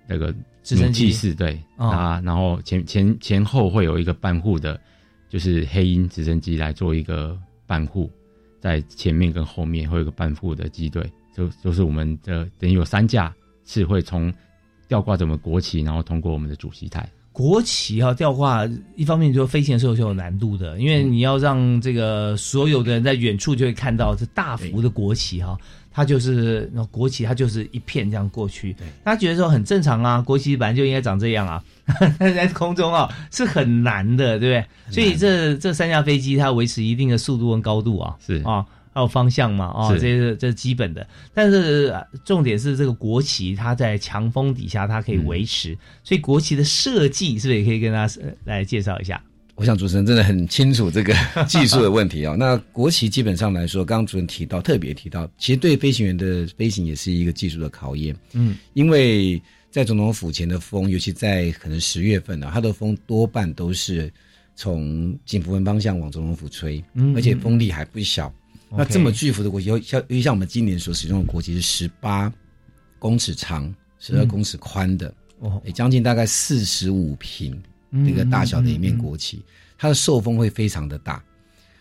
那个直升机是对啊，然后前前前后会有一个半护的，就是黑鹰直升机来做一个半护。在前面跟后面会有个半护的机队，就就是我们的等于有三架是会从吊挂着我们国旗，然后通过我们的主席台。国旗啊，吊挂一方面就飞行的时候是有难度的，因为你要让这个所有的人在远处就会看到这大幅的国旗哈，它就是那国旗，它就是一片这样过去。大家觉得说很正常啊，国旗本来就应该长这样啊，*laughs* 在空中啊是很难的，对不对？所以这这三架飞机它维持一定的速度跟高度啊，是啊。还有方向嘛？啊，这是这是基本的。但是重点是这个国旗，它在强风底下它可以维持。所以国旗的设计是不是也可以跟大家来介绍一下？我想主持人真的很清楚这个 *laughs* 技术的问题啊。那国旗基本上来说，刚刚主持人提到，特别提到，其实对飞行员的飞行也是一个技术的考验。嗯，因为在总统府前的风，尤其在可能十月份呢，它的风多半都是从景福门方向往总统府吹，而且风力还不小。那这么巨幅的国旗，像因为像我们今年所使用的国旗是十八公尺长、十二公尺宽的，哦，也将近大概四十五平那个大小的一面国旗，它的受风会非常的大，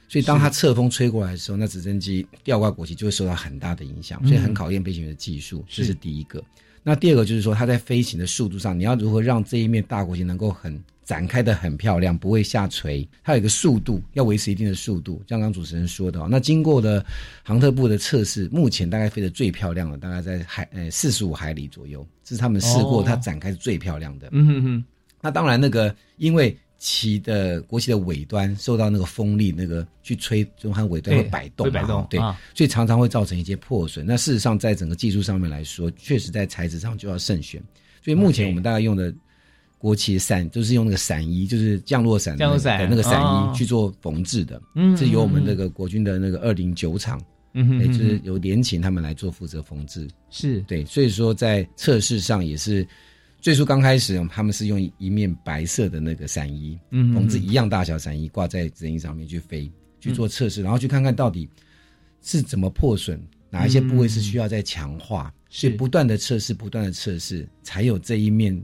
所以当它侧风吹过来的时候，那直升机吊挂国旗就会受到很大的影响，所以很考验飞行员的技术，这是第一个。那第二个就是说，它在飞行的速度上，你要如何让这一面大国旗能够很。展开的很漂亮，不会下垂。它有一个速度，要维持一定的速度。像刚主持人说的，那经过了航特部的测试，目前大概飞得最漂亮的，大概在海呃四十五海里左右，这是他们试过它展开是最漂亮的。嗯哼哼。那当然，那个因为旗的国旗的尾端受到那个风力，那个去吹，就它尾端会摆动，会摆动，对，所以常常会造成一些破损。那事实上，在整个技术上面来说，确实在材质上就要慎选。所以目前我们大概用的。国旗伞就是用那个伞衣，就是降落伞降落伞的那个伞衣去做缝制的。嗯，是由我们那个国军的那个二零九厂，嗯，也就是由联勤他们来做负责缝制。是对，所以说在测试上也是最初刚开始，他们是用一面白色的那个伞衣，嗯，缝制一样大小伞衣挂在直升机上面去飞去做测试，然后去看看到底是怎么破损，哪一些部位是需要再强化。是不断的测试，不断的测试，才有这一面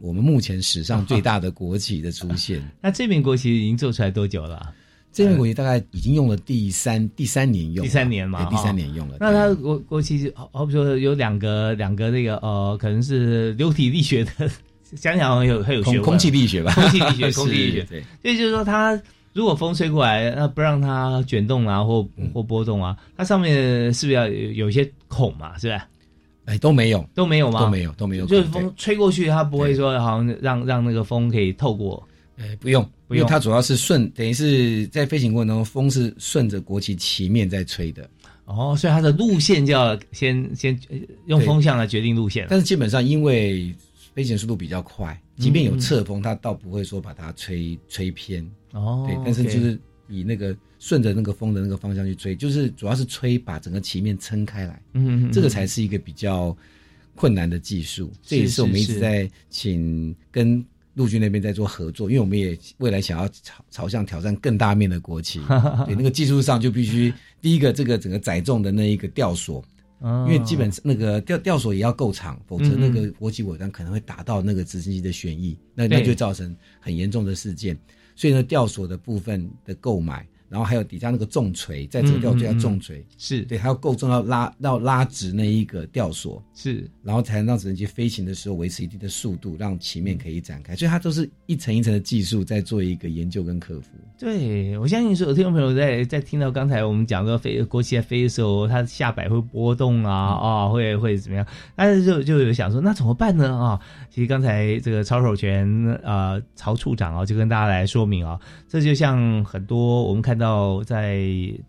我们目前史上最大的国旗的出现。*laughs* 那这面国旗已经做出来多久了？这面国旗大概已经用了第三第三年用，第三年嘛，第三年用了。那它国国旗好好比说有两个两个那个呃，可能是流体力学的，想想有很有学空气力学吧，空气力学，*laughs* 空气力学。对，所以就是说，它如果风吹过来，那不让它卷动啊，或或波动啊，它上面是不是要有有一些孔嘛？是吧？哎，都没有，都没有吗？都没有，都没有。就是风吹过去，它不会说好像让让那个风可以透过。哎，不用，不用。它主要是顺，等于是在飞行过程中，风是顺着国旗旗面在吹的。哦，所以它的路线就要先先用风向来决定路线。但是基本上，因为飞行速度比较快，即便有侧风，它倒不会说把它吹吹偏。哦，对，但是就是以那个。顺着那个风的那个方向去吹，就是主要是吹把整个旗面撑开来，嗯嗯，这个才是一个比较困难的技术。这也是我们一直在请跟陆军那边在做合作，因为我们也未来想要朝朝向挑战更大面的国旗，*laughs* 对那个技术上就必须第一个这个整个载重的那一个吊索，因为基本那个吊吊索也要够长，否则那个国旗尾端可能会打到那个直升机的旋翼，那那就造成很严重的事件。所以呢，吊索的部分的购买。然后还有底下那个重锤，在这吊坠要重锤，是对，还要够重，要拉要拉直那一个吊索，是，然后才能让直升机飞行的时候维持一定的速度，让旗面可以展开。所以它都是一层一层的技术在做一个研究跟克服。对，我相信所有听众朋友在在听到刚才我们讲说飞国旗在飞的时候，它下摆会波动啊啊，会会怎么样？但是就就有想说，那怎么办呢？啊，其实刚才这个曹守全啊曹处长啊，就跟大家来说明啊，这就像很多我们看。到在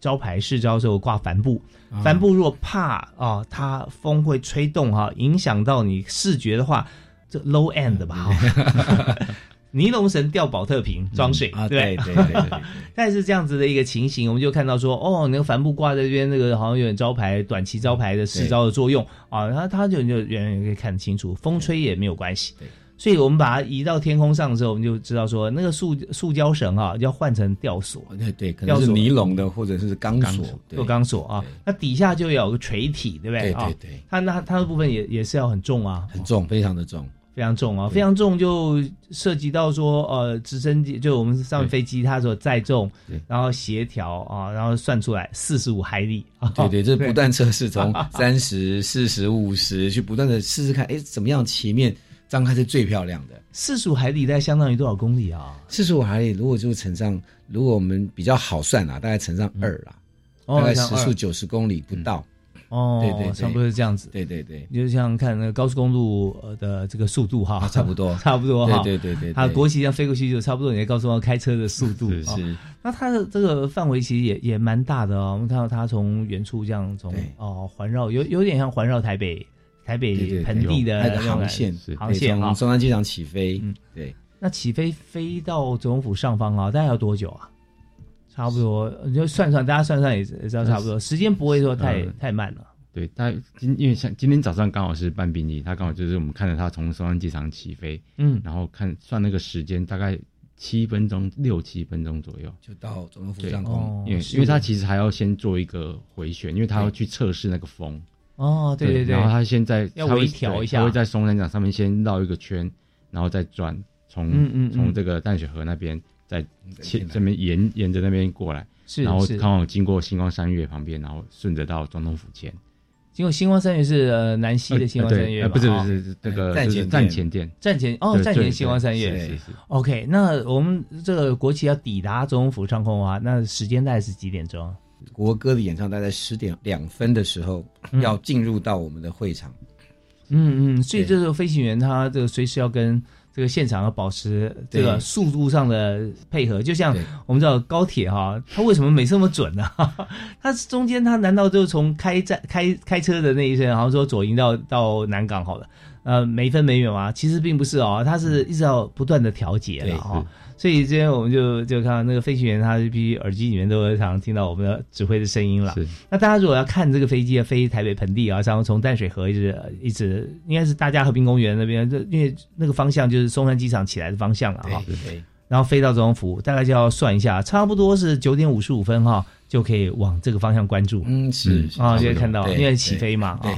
招牌试招的时候挂帆布，帆布如果怕啊，它风会吹动哈，影响到你视觉的话，这 low end 吧。尼龙绳吊保特瓶装水啊，对对对。*laughs* 但是这样子的一个情形，我们就看到说，哦，那个帆布挂在这边，那个好像有点招牌短期招牌的试招的作用啊，它它就就远远可以看得清楚，风吹也没有关系。对所以我们把它移到天空上的时候，我们就知道说，那个塑塑胶绳啊，要换成吊索。对对，可能是尼龙的或者是钢索，做钢索啊。那底下就有个垂体，对不对？对对对。它那它的部分也也是要很重啊，很重，非常的重，非常重啊，非常重，就涉及到说，呃，直升机就我们上面飞机它所载重，然后协调啊，然后算出来四十五海里。对对，这 *laughs* 不断测试，从 *laughs* 三十、四十五十去不断的试试看，哎，怎么样旗面。张开是最漂亮的。四十五海里大概相当于多少公里啊？四十五海里如果就乘上，如果我们比较好算啊，大概乘上二啦，大概时速九十公里不到。哦，对对，差不多是这样子。对对对，你就像看那个高速公路的这个速度哈，差不多，*laughs* 差不多哈。对对对对，它国旗要飞过去就差不多，你告诉我开车的速度是。那它的这个范围其实也也蛮大的哦。我们看到它从远处这样从哦环绕，有有点像环绕台北。台北盆地的那个航线，航线从中山机场起飞，嗯，对。那起飞飞到总统府上方啊，大概要多久啊？差不多，你就算算，大家算算也也知道差不多，时间不会说太太慢了。对，他今因为像今天早上刚好是办兵役，他刚好就是我们看着他从松山机场起飞，嗯，然后看算那个时间，大概七分钟六七分钟左右。就到总统府上空，因为因为他其实还要先做一个回旋，因为他要去测试那个风。哦，对对对，然后他现在要微调一下，他会在松山场上面先绕一个圈，然后再转，从嗯嗯。从这个淡水河那边再切这边沿沿着那边过来，是，然后刚好经过星光三月旁边，然后顺着到总统府前。经过星光三月是呃南溪的星光三月，不是不是这个站前站前店，站前哦站前星光三月。是是。OK，那我们这个国旗要抵达总统府上空啊，那时间大概是几点钟？国歌的演唱，大概十点两分的时候要进入到我们的会场。嗯嗯，所以这个飞行员他这个随时要跟这个现场要保持这个速度上的配合，就像我们知道高铁哈，它为什么每次那么准呢？*laughs* 它中间它难道就从开站开开车的那一阵，然后说左营到到南港好了，呃每分每秒啊？其实并不是哦，它是一直要不断的调节了哈。所以今天我们就就看到那个飞行员，他必须耳机里面都会常常听到我们的指挥的声音了。那大家如果要看这个飞机啊飞台北盆地啊，然后从淡水河一直一直，应该是大家和平公园那边，这因为那个方向就是松山机场起来的方向了哈。对。然后飞到总统府，大概就要算一下，差不多是九点五十五分哈，就可以往这个方向关注。嗯，是啊，就会看到，因为起飞嘛。对。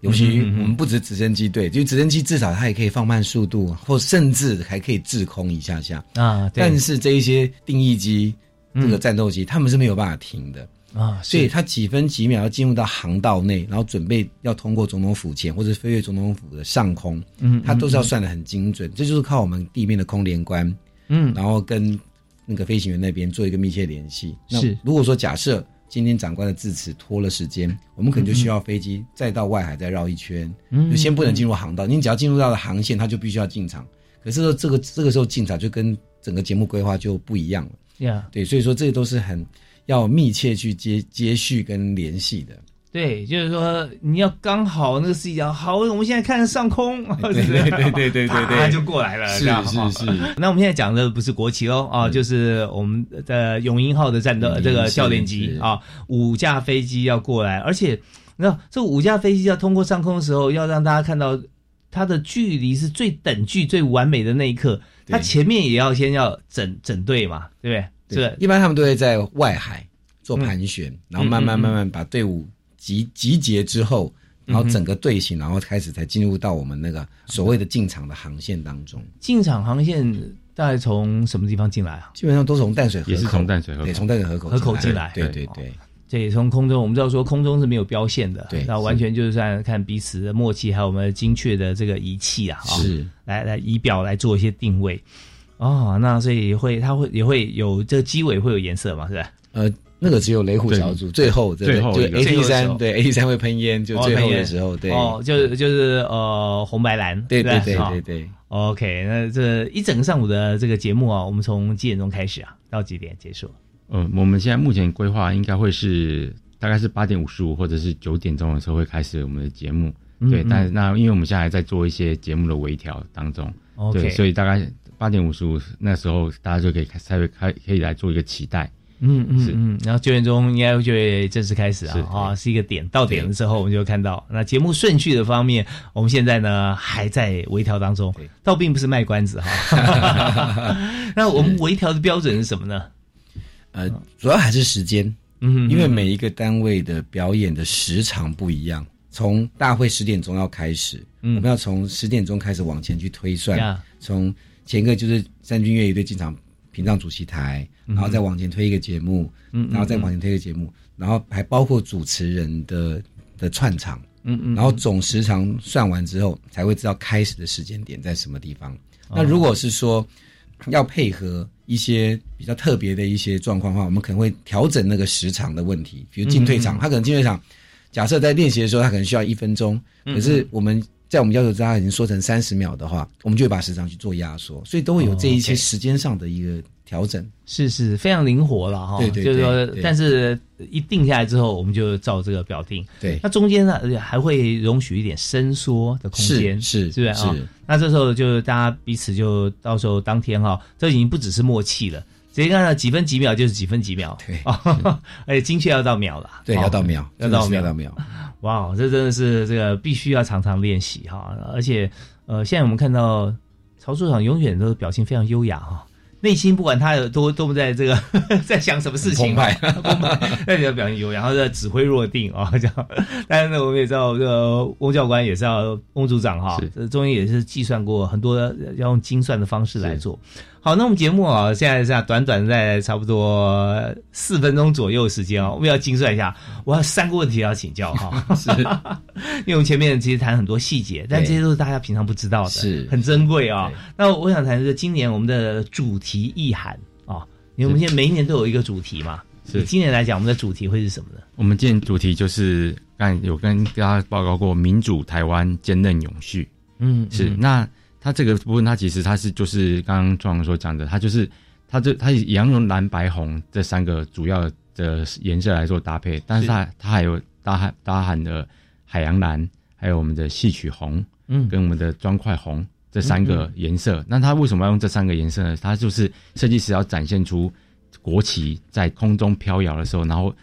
尤其我们不止直升机，队，就直升机至少它也可以放慢速度，或甚至还可以滞空一下下啊。但是这一些定义机、这个战斗机，他们是没有办法停的啊。所以它几分几秒要进入到航道内，然后准备要通过总统府前或者飞越总统府的上空，嗯，它都是要算的很精准。这就是靠我们地面的空联关，嗯，然后跟那个飞行员那边做一个密切联系。那，如果说假设。今天长官的致辞拖了时间，我们可能就需要飞机再到外海再绕一圈，就先不能进入航道。你只要进入到了航线，他就必须要进场。可是说这个这个时候进场就跟整个节目规划就不一样了。呀，对，所以说这些都是很要密切去接接续跟联系的。对，就是说你要刚好那个司机讲好，我们现在看上空，*laughs* 对对对对对对对，就过来了，是是是。那我们现在讲的不是国旗喽啊，就是我们的永鹰号的战斗这个教练机啊，五架飞机要过来，而且那这五架飞机要通过上空的时候，要让大家看到它的距离是最等距、最完美的那一刻，它前面也要先要整整队嘛，对不对？是，一般他们都会在外海做盘旋，然后慢慢慢慢把队伍。集集结之后，然后整个队形，然后开始才进入到我们那个所谓的进场的航线当中。进场航线大概从什么地方进来啊？基本上都从淡水河口，也是从淡水河口，从淡水河口河口进来。对对对，这也，从空中我们知道说空中是没有标线的，对，那完全就是在看彼此的默契，还有我们精确的这个仪器啊，是来来仪表来做一些定位。哦，那所以会它会也会有这个机尾会有颜色嘛？是吧？呃。那个只有雷虎小组最后最后就 A T 三对 A T 三会喷烟，就最后的时候对。哦，就是就是呃红白蓝对对对对对 OK，那这一整个上午的这个节目啊，我们从几点钟开始啊？到几点结束？嗯，我们现在目前规划应该会是大概是八点五十五或者是九点钟的时候会开始我们的节目，对，但那因为我们现在还在做一些节目的微调当中，OK，所以大概八点五十五那时候大家就可以开才会开可以来做一个期待。嗯嗯嗯，然后九点钟应该就会正式开始啊啊，是。一个点到点的时候，我们就看到那节目顺序的方面，我们现在呢还在微调当中，倒并不是卖关子哈。*laughs* 那我们微调的标准是什么呢？呃，主要还是时间，嗯，因为每一个单位的表演的时长不一样，从大会十点钟要开始，嗯，我们要从十点钟开始往前去推算，从前一个就是三军乐仪队进场。屏障主席台，然后再往前推一个节目，嗯，然后再往前推一个节目，然后还包括主持人的的串场，嗯嗯，然后总时长算完之后，才会知道开始的时间点在什么地方。那如果是说要配合一些比较特别的一些状况的话，我们可能会调整那个时长的问题，比如进退场，他可能进退场，假设在练习的时候他可能需要一分钟，可是我们。在我们要求之下，已经缩成三十秒的话，我们就会把时长去做压缩，所以都会有这一些时间上的一个调整。是是，非常灵活了哈。对对，就是说，但是一定下来之后，我们就照这个表定。对，那中间呢，还会容许一点伸缩的空间，是是不是啊？那这时候就大家彼此就到时候当天哈，这已经不只是默契了。直接看到几分几秒就是几分几秒，对，*laughs* 而且精确要到秒了，对，要到秒，要到秒，要到秒。哇，这真的是这个必须要常常练习哈，而且呃，现在我们看到曹处长永远都表现非常优雅哈。内心不管他有多多么在这个 *laughs* 在想什么事情，澎湃，那你要表现优雅，然后在指挥若定啊，这样。但是呢，我们也知道这个翁教官也是要翁组长哈，这中间也是计算过很多要用精算的方式来做。好，那我们节目啊，现在在短短在差不多四分钟左右时间啊，我们要精算一下。我有三个问题要请教哈，*laughs* 是，*laughs* 因为我们前面其实谈很多细节，但这些都是大家平常不知道的，是很珍贵啊。那我想谈的是今年我们的主题意涵啊，因为我们现在每一年都有一个主题嘛。是，今年来讲，我们的主题会是什么呢？我们今年主题就是刚有跟大家报告过，民主台湾坚韧永续。嗯，是那。它这个部分，它其实它是就是刚刚壮所讲的，它就是它这它以羊绒蓝白红这三个主要的颜色来做搭配，但是它它还有大海大海的海洋蓝，还有我们的戏曲红，嗯，跟我们的砖块红这三个颜色。那它为什么要用这三个颜色呢？它就是设计师要展现出国旗在空中飘摇的时候，然后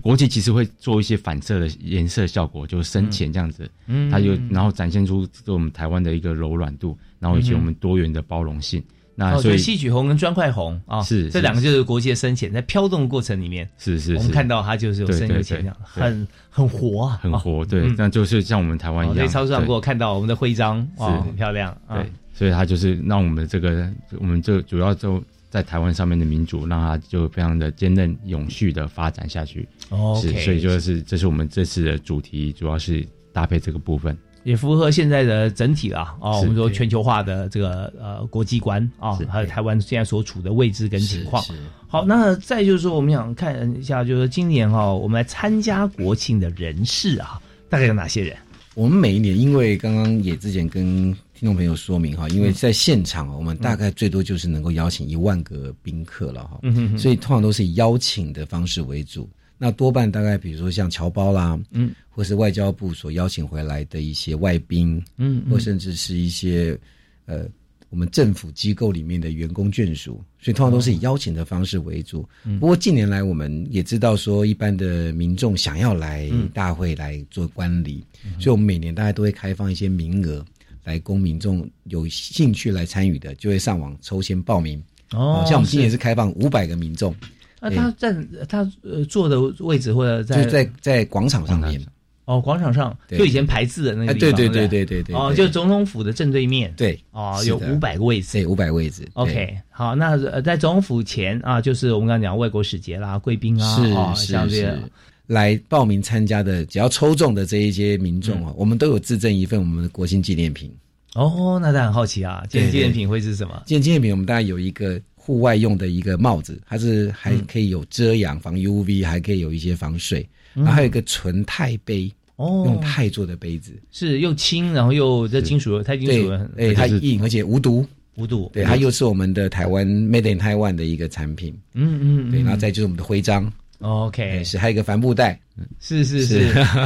国旗其实会做一些反射的颜色效果，就是深浅这样子。嗯，它就然后展现出我们台湾的一个柔软度，然后以及我们多元的包容性。那所以戏曲红跟砖块红啊，是这两个就是国际的深浅，在飘动过程里面，是是，我们看到它就是有深有浅，很很活啊，很活，对，那就是像我们台湾一样。在超市上给我看到我们的徽章，哇，很漂亮，对，所以它就是让我们这个，我们这主要就在台湾上面的民主，让它就非常的坚韧永续的发展下去。哦，是，所以就是这是我们这次的主题，主要是搭配这个部分。也符合现在的整体了哦，我们说全球化的这个呃国际观啊，还有台湾现在所处的位置跟情况。好，那再就是说，我们想看一下，就是今年哈，我们来参加国庆的人士啊，大概有哪些人？我们每一年，因为刚刚也之前跟听众朋友说明哈，因为在现场我们大概最多就是能够邀请一万个宾客了哈，所以通常都是以邀请的方式为主。那多半大概比如说像侨胞啦，嗯，或是外交部所邀请回来的一些外宾，嗯，或甚至是一些呃我们政府机构里面的员工眷属，所以通常都是以邀请的方式为主。不过近年来我们也知道说，一般的民众想要来大会来做观礼，所以我们每年大概都会开放一些名额来供民众有兴趣来参与的，就会上网抽签报名。哦，像我们今年是。开放五百个民众。那他在他呃坐的位置或者在在在广场上面。哦，广场上就以前排字的那个地方，对对对对？对对哦，就总统府的正对面，对哦，有五百个位置，对五百个位置。OK，好，那在总统府前啊，就是我们刚刚讲外国使节啦、贵宾啊，是是是，来报名参加的，只要抽中的这一些民众啊，我们都有自赠一份我们的国庆纪念品。哦，那他很好奇啊，纪念品会是什么？纪念品我们大概有一个。户外用的一个帽子，它是还可以有遮阳、防 UV，还可以有一些防水。然后还有一个纯钛杯，哦，用钛做的杯子，是又轻，然后又这金属，钛金属，哎，它硬，而且无毒，无毒。对，它又是我们的台湾 Made in Taiwan 的一个产品。嗯嗯，对，然后再就是我们的徽章。OK，是还有一个帆布袋，是是是，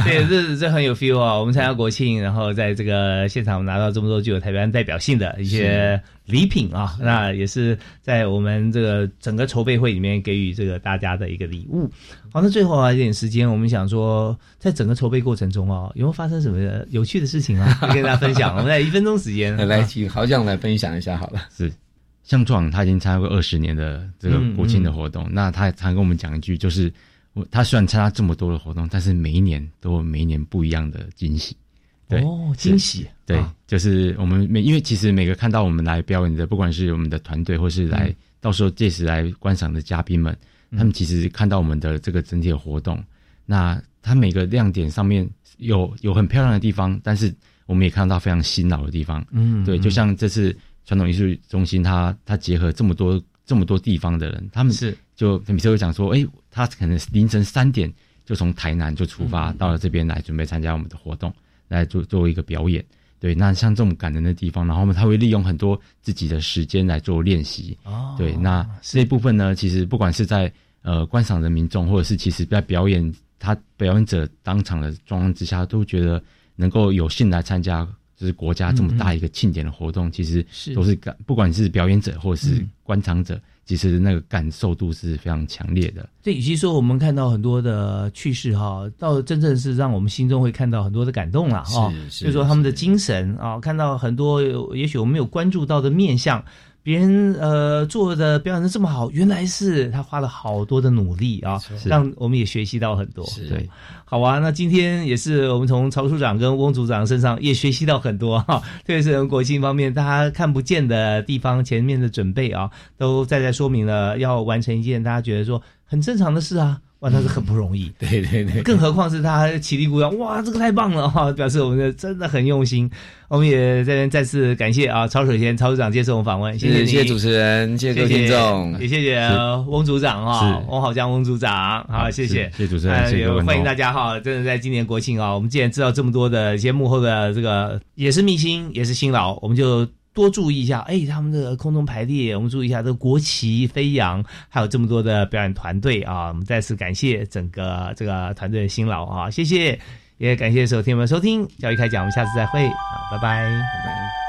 对，这这很有 feel 啊！我们参加国庆，然后在这个现场拿到这么多具有台湾代表性的一些礼品啊，那也是在我们这个整个筹备会里面给予这个大家的一个礼物。好，那最后啊一点时间，我们想说，在整个筹备过程中啊，有没有发生什么有趣的事情啊？跟大家分享。我们在一分钟时间，*laughs* 来请豪将来分享一下好了。是。相壮他已经参加过二十年的这个国庆的活动，那他常跟我们讲一句，就是我他虽然参加这么多的活动，但是每一年都有每一年不一样的惊喜。哦，惊喜！对，就是我们每因为其实每个看到我们来表演的，不管是我们的团队，或是来到时候届时来观赏的嘉宾们，他们其实看到我们的这个整体的活动，那他每个亮点上面有有很漂亮的地方，但是我们也看到非常辛劳的地方。嗯，对，就像这次。传统艺术中心，它它结合这么多这么多地方的人，他们是就每次会讲说，哎，他可能凌晨三点就从台南就出发到了这边来，准备参加我们的活动，来做作为一个表演。对，那像这种感人的地方，然后他会利用很多自己的时间来做练习。哦，对，那这一部分呢，其实不管是在呃观赏的民众，或者是其实在表演他表演者当场的状况之下，都觉得能够有幸来参加。就是国家这么大一个庆典的活动，其实都是感，不管是表演者或是观赏者，其实那个感受度是非常强烈的。这与其说我们看到很多的趣事哈，到真正是让我们心中会看到很多的感动了哈。就是说他们的精神啊，看到很多也许我们没有关注到的面相。别人呃做的表演的这么好，原来是他花了好多的努力啊，让我们也学习到很多。对，好啊，那今天也是我们从曹处长跟翁组长身上也学习到很多哈，*laughs* 特别是国庆方面，大家看不见的地方前面的准备啊，都在在说明了要完成一件大家觉得说很正常的事啊。哇，那是很不容易，*laughs* 对对对，更何况是他起立鼓掌，哇，这个太棒了哈，*laughs* 表示我们的真的很用心。我们也在这边再次感谢啊，曹水仙曹组长接受我们访问，谢谢谢谢主持人，谢谢各位听众，也谢谢翁组长哈，翁好江翁组长，好，谢谢。谢谢主持人，也欢迎大家哈，真的在今年国庆啊，我们既然知道这么多的一些幕后的这个也是秘辛，也是辛劳，我们就。多注意一下，哎，他们的空中排列，我们注意一下这个国旗飞扬，还有这么多的表演团队啊，我们再次感谢整个这个团队的辛劳啊，谢谢。也感谢收听友们收听教育开讲，我们下次再会，好，拜拜，拜拜。